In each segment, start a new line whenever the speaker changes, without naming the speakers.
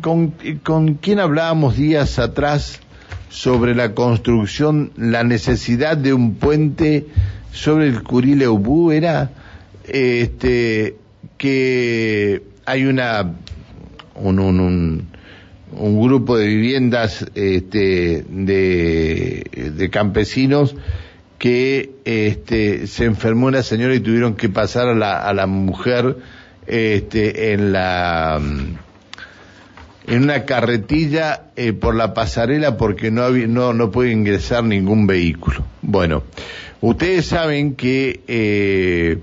con, con quién hablábamos días atrás sobre la construcción, la necesidad de un puente sobre el Curileubú, era este que hay una un, un, un, grupo de viviendas este, de, de campesinos que este, se enfermó una señora y tuvieron que pasar a la, a la mujer este, en la en una carretilla eh, por la pasarela porque no, no, no puede ingresar ningún vehículo. Bueno, ustedes saben que eh,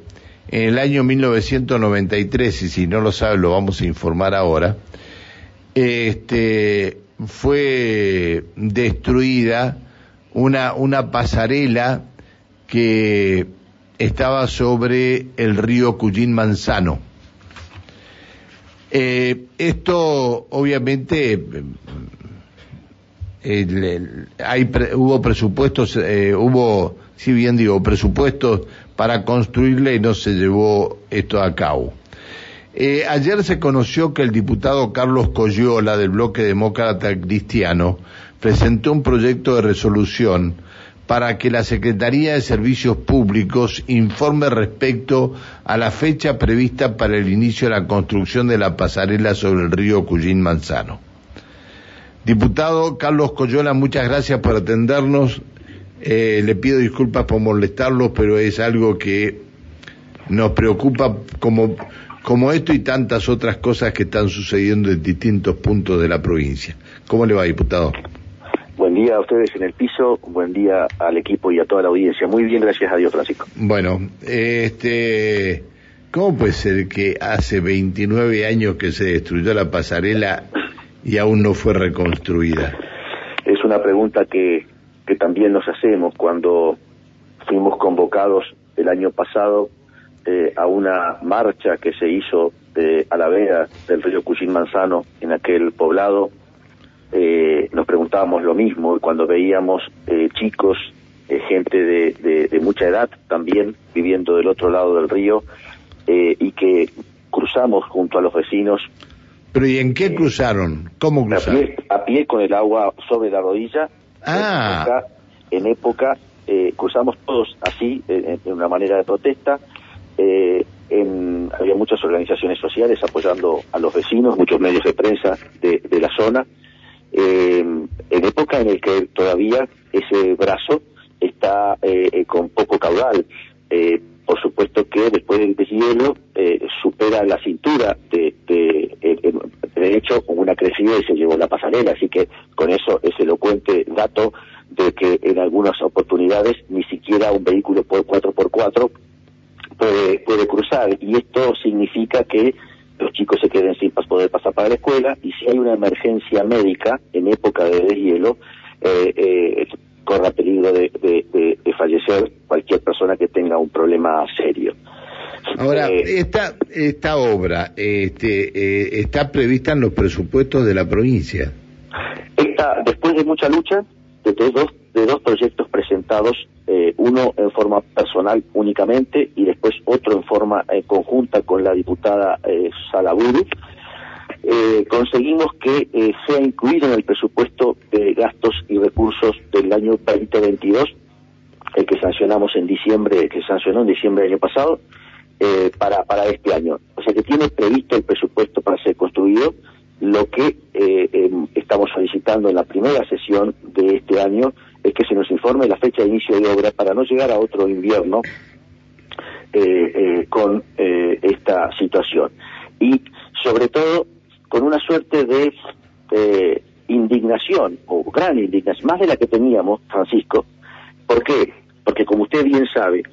en el año 1993, y si no lo saben lo vamos a informar ahora, este, fue destruida una, una pasarela que estaba sobre el río Cuyín Manzano eh, esto, obviamente, hay hubo presupuestos, eh, hubo, si bien digo, presupuestos para construirle y no se llevó esto a cabo. Eh, ayer se conoció que el diputado Carlos Coyola del bloque demócrata cristiano presentó un proyecto de resolución para que la Secretaría de Servicios Públicos informe respecto a la fecha prevista para el inicio de la construcción de la pasarela sobre el río Cuyín Manzano. Diputado Carlos Coyola, muchas gracias por atendernos. Eh, le pido disculpas por molestarlos, pero es algo que nos preocupa como, como esto y tantas otras cosas que están sucediendo en distintos puntos de la provincia. ¿Cómo le va, diputado?
Buen día a ustedes en el piso, buen día al equipo y a toda la audiencia. Muy bien, gracias a Dios, Francisco.
Bueno, este, ¿cómo puede ser que hace 29 años que se destruyó la pasarela y aún no fue reconstruida?
Es una pregunta que, que también nos hacemos cuando fuimos convocados el año pasado eh, a una marcha que se hizo eh, a la vera del río Cuchín Manzano en aquel poblado eh, nos preguntábamos lo mismo cuando veíamos eh, chicos, eh, gente de, de, mucha edad también viviendo del otro lado del río eh, y que cruzamos junto a los vecinos.
¿Pero y en qué cruzaron? ¿Cómo cruzaron?
A pie, con el agua sobre la rodilla.
Ah.
En época, cruzamos todos así, en, una manera de protesta. En, había muchas organizaciones sociales apoyando a los vecinos, muchos medios de prensa de, de la zona eh, en época en el que todavía ese brazo está eh, eh, con poco caudal. Eh, por supuesto que después del deshielo eh, supera la cintura de, de, de, hecho con una crecida y se llevó la pasarela, así que con eso es elocuente dato de que en algunas oportunidades ni siquiera un vehículo por 4x4 puede, puede cruzar y esto significa que los chicos se queden sin poder pasar para la escuela y si hay una emergencia médica en época de deshielo, eh, eh, corra peligro de, fallecer cualquier persona que tenga un problema serio.
Ahora, eh, esta, esta obra este, eh, está prevista en los presupuestos de la provincia.
Esta, después de mucha lucha, de dos, de dos proyectos presentados eh, uno en forma personal únicamente y después otro en forma eh, conjunta con la diputada eh, Salaburu, eh, conseguimos que eh, sea incluido en el presupuesto de gastos y recursos del año 2022, el que sancionamos en diciembre, que sancionó en diciembre del año pasado, para, para este año. O sea que tiene previsto el presupuesto para ser construido, lo que em, estamos solicitando en la primera sesión de este año es que se nos informe la fecha de inicio de obra para no llegar a otro invierno eh, eh, con eh, esta situación. Y sobre todo con una suerte de indignación, o gran indignación, más de la que teníamos, Francisco. ¿Por qué? Porque como usted bien sabe,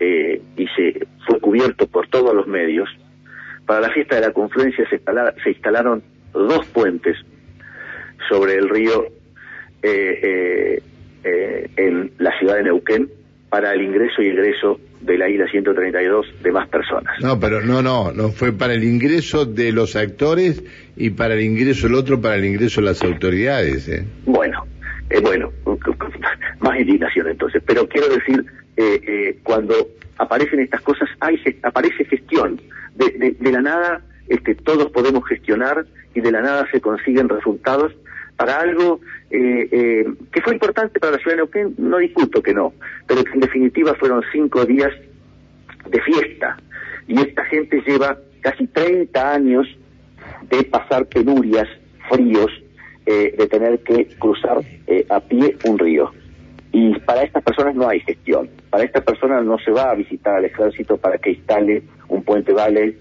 y se fue cubierto por todos los medios, para la fiesta de la confluencia se, se instalaron dos puentes sobre el río eh, eh, en la ciudad de Neuquén para el ingreso y egreso de la isla 132 de más personas.
No, pero no, no, no fue para el ingreso de los actores y para el ingreso el otro para el ingreso de las autoridades. ¿eh?
Bueno, eh, bueno, más indignación entonces. Pero quiero decir, eh, eh, cuando aparecen estas cosas, hay aparece gestión. De, de, de la nada, este, todos podemos gestionar y de la nada se consiguen resultados para algo eh, eh, que fue importante para la ciudad de Neuquén, no discuto que no, pero que en definitiva fueron cinco días de fiesta. Y esta gente lleva casi 30 años de pasar penurias, fríos, eh, de tener que cruzar a pie un río. Y para estas personas no hay gestión. Para estas personas no se va a visitar al ejército para que instale un puente vale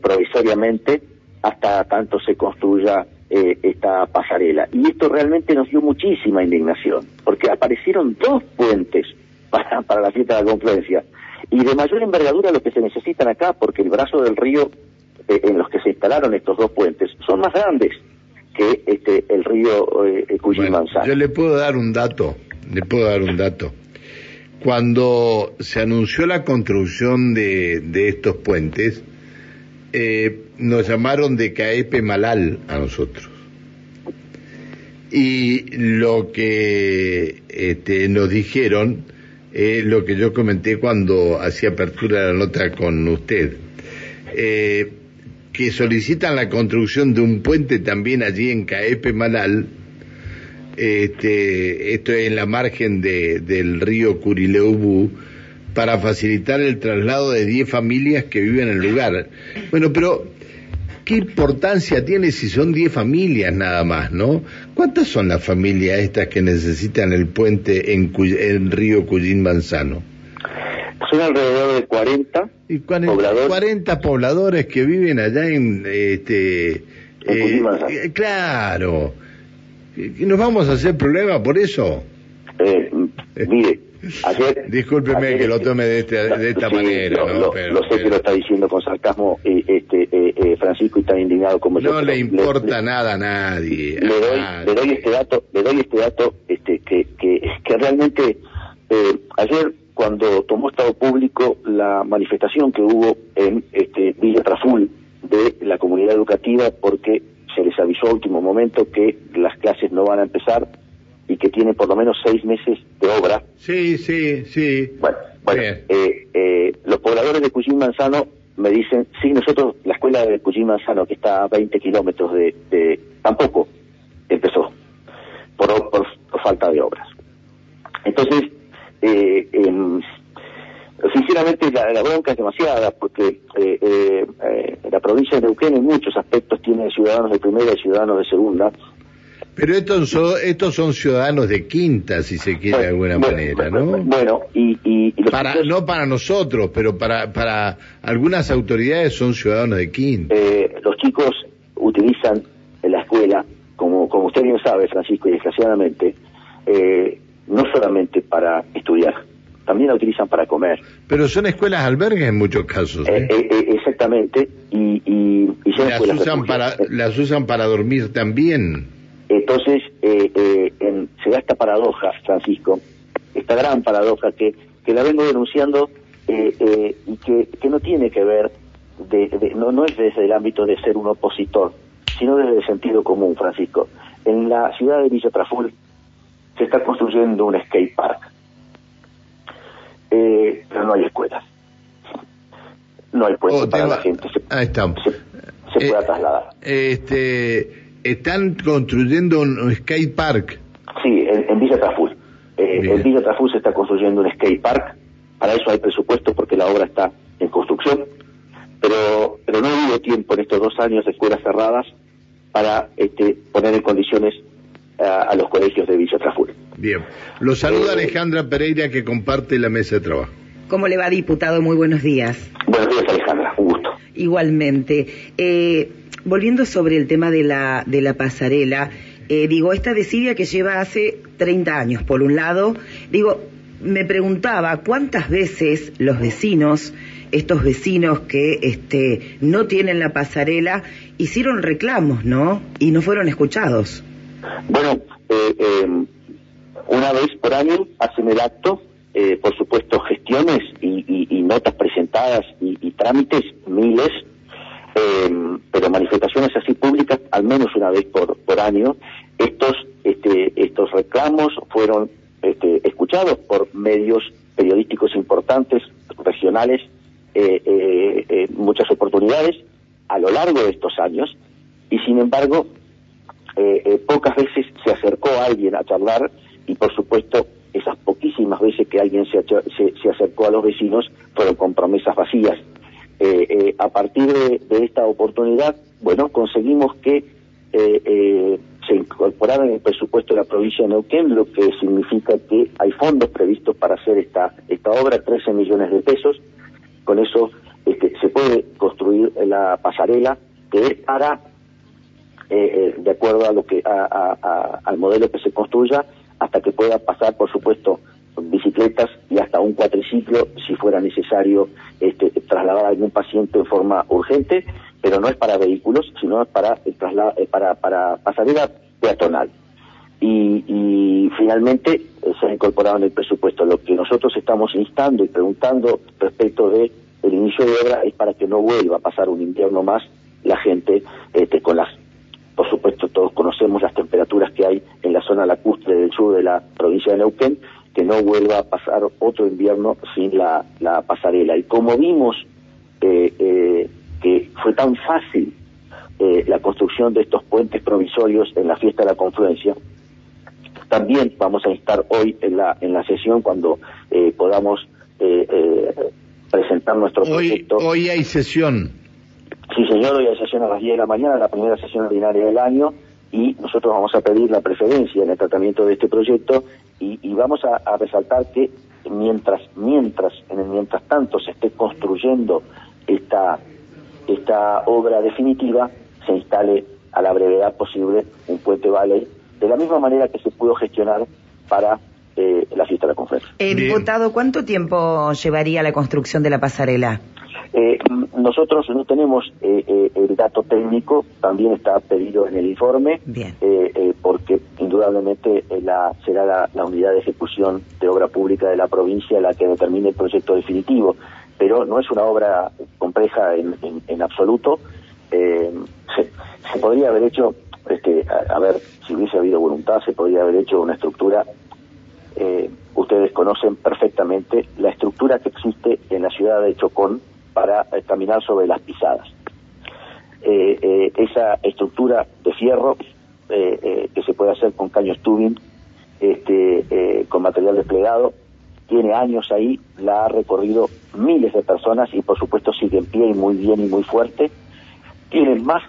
provisoriamente hasta tanto se construya eh, esta pasarela. Y esto realmente nos dio muchísima indignación, porque aparecieron dos puentes para, para la fiesta de la confluencia, y de mayor envergadura lo que se necesitan acá, porque el brazo del río eh, en los que se instalaron estos dos puentes son más grandes que este el río eh,
Yo le puedo dar un dato, le puedo dar un dato. Cuando se anunció la construcción de, de estos puentes, eh, nos llamaron de Caepe Malal a nosotros. Y lo que este, nos dijeron es lo que yo comenté cuando hacía apertura de la nota con usted, eh, que solicitan la construcción de un puente también allí en Caepe Malal, este, esto es en la margen de, del río Curileubú, para facilitar el traslado de 10 familias que viven en el lugar. Bueno, pero ¿qué importancia tiene si son 10 familias nada más, no? ¿Cuántas son las familias estas que necesitan el puente en, el río Cuyín Manzano?
Son alrededor de 40
¿Y pobladores. 40 pobladores que viven allá en... Este,
eh,
eh, claro. ¿Nos vamos a hacer problema por eso?
Eh, mire,
Ayer, Discúlpeme que lo tome de, este, de esta manera.
¿no? Lo, sé que lo está diciendo con sarcasmo eh, este, eh, eh, Francisco y está indignado como
yo.
No
le importa nada a nadie.
Le doy, le doy este dato, le doy este dato este, que, que, que realmente ayer cuando tomó estado público la manifestación que hubo en este, Villa Traful de la comunidad educativa porque se les avisó a último momento que las clases no van a empezar y que tiene por lo menos seis meses de obra.
Sí, sí, sí.
Bueno, bueno eh, eh, los pobladores de Cuyín Manzano me dicen, sí, nosotros, la escuela de Cuyín Manzano, que está a 20 kilómetros de, tampoco empezó, por, por, falta de obras. Entonces, eh, em, sinceramente la, bronca es demasiada, porque eh, la provincia de Neuquén en muchos aspectos tiene ciudadanos de primera y ciudadanos de segunda,
pero estos son, estos son ciudadanos de quinta, si se quiere de alguna manera, ¿no?
Bueno, y...
para, No para nosotros, pero para, para algunas autoridades son ciudadanos de quinta.
Eh, los chicos utilizan la escuela, como, como usted bien sabe, Francisco, y desgraciadamente, eh, no solamente para estudiar, también la utilizan para comer.
Pero son escuelas albergues en muchos casos.
¿eh? exactamente, y, y,
las, usan para, las usan para dormir también.
Entonces, eh, eh, se da esta paradoja, Francisco, esta gran paradoja que, que la vengo denunciando eh, y que, que, no tiene que ver, de, no, no es desde el ámbito de ser un opositor, sino desde el sentido común, Francisco. En la ciudad de Villa Traful se está construyendo un skate park, pero no hay escuelas. No hay puestos para la gente. Se,
Ahí estamos.
Se, pueda trasladar.
Este están construyendo un skate park.
Sí, en, Villa Traful. Eh, en Villa Traful se está construyendo un skate park. Para eso hay presupuesto porque la obra está en construcción. Pero, pero no hubo tiempo en estos dos años de escuelas cerradas para este, poner en condiciones a, los colegios de Villa Traful.
Bien. Lo saluda eh, Alejandra Pereira que comparte la mesa de trabajo.
¿Cómo le va, diputado? Muy buenos días.
Buenos días, Alejandra. Un gusto.
Igualmente. Eh, volviendo sobre el tema de la, de la pasarela, eh, digo, esta desidia que lleva hace 30 años, por un lado, digo, me preguntaba cuántas veces los vecinos, estos vecinos que este, no tienen la pasarela, hicieron reclamos, ¿no? Y no fueron escuchados.
Bueno, eh, eh, una vez por año hacen el acto, por supuesto gestiones y, notas presentadas y trámites, miles, eh, pero manifestaciones así públicas al menos una vez por, por año. Estos, este, estos reclamos fueron este, escuchados por medios periodísticos importantes, regionales, eh, eh, muchas oportunidades a lo largo de estos años y sin embargo eh, eh, pocas veces se acercó a alguien a charlar y por supuesto esas poquísimas veces que alguien se, se, acercó a los vecinos fueron con promesas vacías. Eh, a partir de, esta oportunidad, bueno, conseguimos que se incorporara en el presupuesto de la provincia de Neuquén, lo que significa que hay fondos previstos para hacer esta, esta obra, 13 millones de pesos. Con eso este, se puede construir la pasarela, que es para eh, eh, de acuerdo a lo que al modelo que se construya hasta que pueda pasar por supuesto bicicletas y hasta un cuatriciclo si fuera necesario este, trasladar a algún paciente en forma urgente pero no es para vehículos sino es para el eh, para para pasarela peatonal. Y, finalmente se ha incorporado en el presupuesto. Lo que nosotros estamos instando y preguntando respecto de el inicio de obra es para que no vuelva a pasar un invierno más la gente este, con las por supuesto, todos conocemos las temperaturas que hay en la zona lacustre del sur de la provincia de Neuquén, que no vuelva a pasar otro invierno sin la, pasarela. Y como vimos eh, eh, que fue tan fácil eh, la construcción de estos puentes provisorios en la fiesta de la confluencia, también vamos a estar hoy en la, en la sesión cuando podamos presentar nuestro proyecto.
Hoy hay sesión.
Sí, señor, hoy hay sesión a las 10 de la mañana, la primera sesión ordinaria del año, y nosotros vamos a pedir la preferencia en el tratamiento de este proyecto y, vamos a, resaltar que mientras, mientras, en el mientras tanto se esté construyendo esta, esta obra definitiva, se instale a la brevedad posible un puente valley, de la misma manera que se pudo gestionar para eh, la fiesta de la conferencia.
Eh, diputado, ¿cuánto tiempo llevaría la construcción de la pasarela?
Eh, nosotros no tenemos eh, eh, el dato técnico, también está pedido en el informe, porque indudablemente la, será la, unidad de ejecución de obra pública de la provincia la que determine el proyecto definitivo, pero no es una obra compleja en, absoluto. Se, podría haber hecho, este, a, ver, si hubiese habido voluntad, se podría haber hecho una estructura ustedes conocen perfectamente la estructura que existe en la ciudad de Chocón, para caminar sobre las pisadas. Eh, eh, esa estructura de fierro eh, que se puede hacer con caños tubing, este, con material desplegado, tiene años ahí, la ha recorrido miles de personas y por supuesto sigue en pie y muy bien y muy fuerte. Tiene más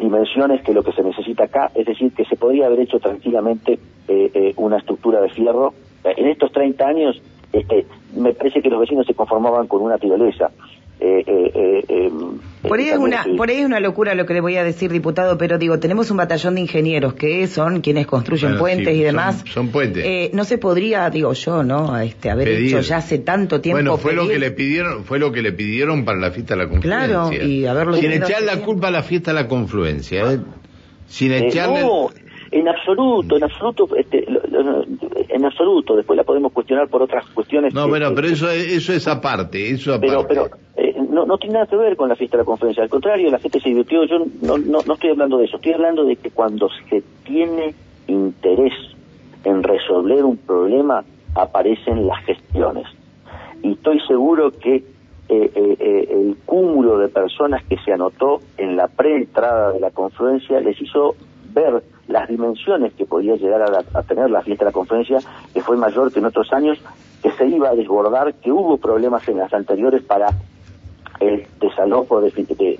dimensiones que lo que se necesita acá, es decir, que se podría haber hecho tranquilamente una estructura de fierro. En estos 30 años este, me parece que los vecinos se conformaban con una tirolesa. Eh,
eh, eh, em, por ahí, es una, por ahí es una locura lo que le voy a decir, diputado, pero digo, tenemos un batallón de ingenieros que son quienes construyen puentes y demás.
Son, puentes.
no se podría, digo yo, ¿no? Este, haber hecho ya hace tanto tiempo.
Bueno, fue lo que le pidieron, fue lo que le pidieron para la fiesta de la confluencia.
Claro, y haberlo
Sin echar la culpa a la fiesta de la confluencia, Sin echarle.
En absoluto, en absoluto, este, en absoluto. Después la podemos cuestionar por otras cuestiones.
No, bueno, pero eso es, eso es aparte, eso
aparte. Pero, pero eh, no, no tiene nada que ver con la fiesta de la conferencia. Al contrario, la gente se divirtió. Yo no, no, no estoy hablando de eso. Estoy hablando de que cuando se tiene interés en resolver un problema, aparecen las gestiones. Y estoy seguro que eh, eh, el cúmulo de personas que se anotó en la preentrada de la confluencia les hizo ver las dimensiones que podía llegar a, tener la fiesta de la conferencia, que fue mayor que en otros años, que se iba a desbordar, que hubo problemas en las anteriores para el desalojo de,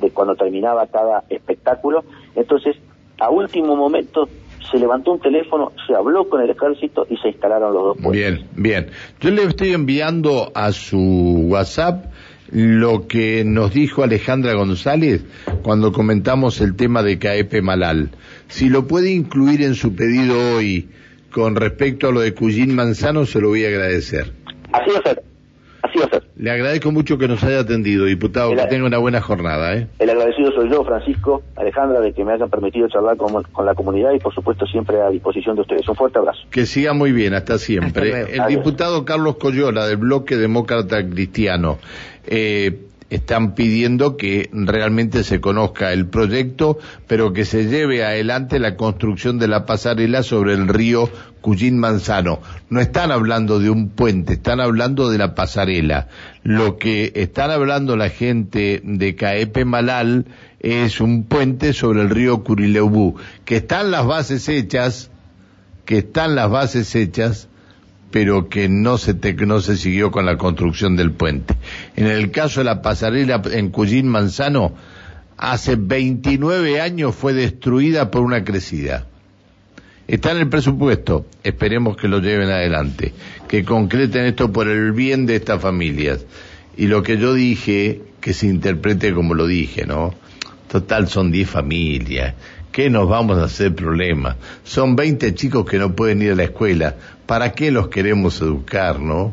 de, cuando terminaba cada espectáculo. Entonces, a último momento se levantó un teléfono, se habló con el ejército y se instalaron los dos puestos.
Bien, bien. Yo le estoy enviando a su WhatsApp lo que nos dijo Alejandra González cuando comentamos el tema de CAEP Malal. Si lo puede incluir en su pedido hoy con respecto a lo de Cuyín Manzano, se lo voy a agradecer.
Así va a ser. Así va a ser.
Le agradezco mucho que nos haya atendido, diputado, que tenga una buena jornada. ¿eh?
El agradecido soy yo, Francisco, Alejandra, de que me hayan permitido charlar con, la comunidad y, por supuesto, siempre a disposición de ustedes. Un fuerte abrazo.
Que siga muy bien, hasta siempre. el diputado Carlos Coyola, del Bloque Demócrata Cristiano. Eh, están pidiendo que realmente se conozca el proyecto, pero que se lleve adelante la construcción de la pasarela sobre el río Cuyín Manzano. No están hablando de un puente, están hablando de la pasarela. Lo que están hablando la gente de Caepe Malal es un puente sobre el río Curileubú, que están las bases hechas, que están las bases hechas, pero que no se, no se siguió con la construcción del puente. En el caso de la pasarela en Cuyín Manzano, hace 29 años fue destruida por una crecida. Está en el presupuesto, esperemos que lo lleven adelante, que concreten esto por el bien de estas familias. Y lo que yo dije, que se interprete como lo dije, ¿no? Total, son 10 familias. ¿Qué nos vamos a hacer problema? Son 20 chicos que no pueden ir a la escuela. ¿Para qué los queremos educar, no?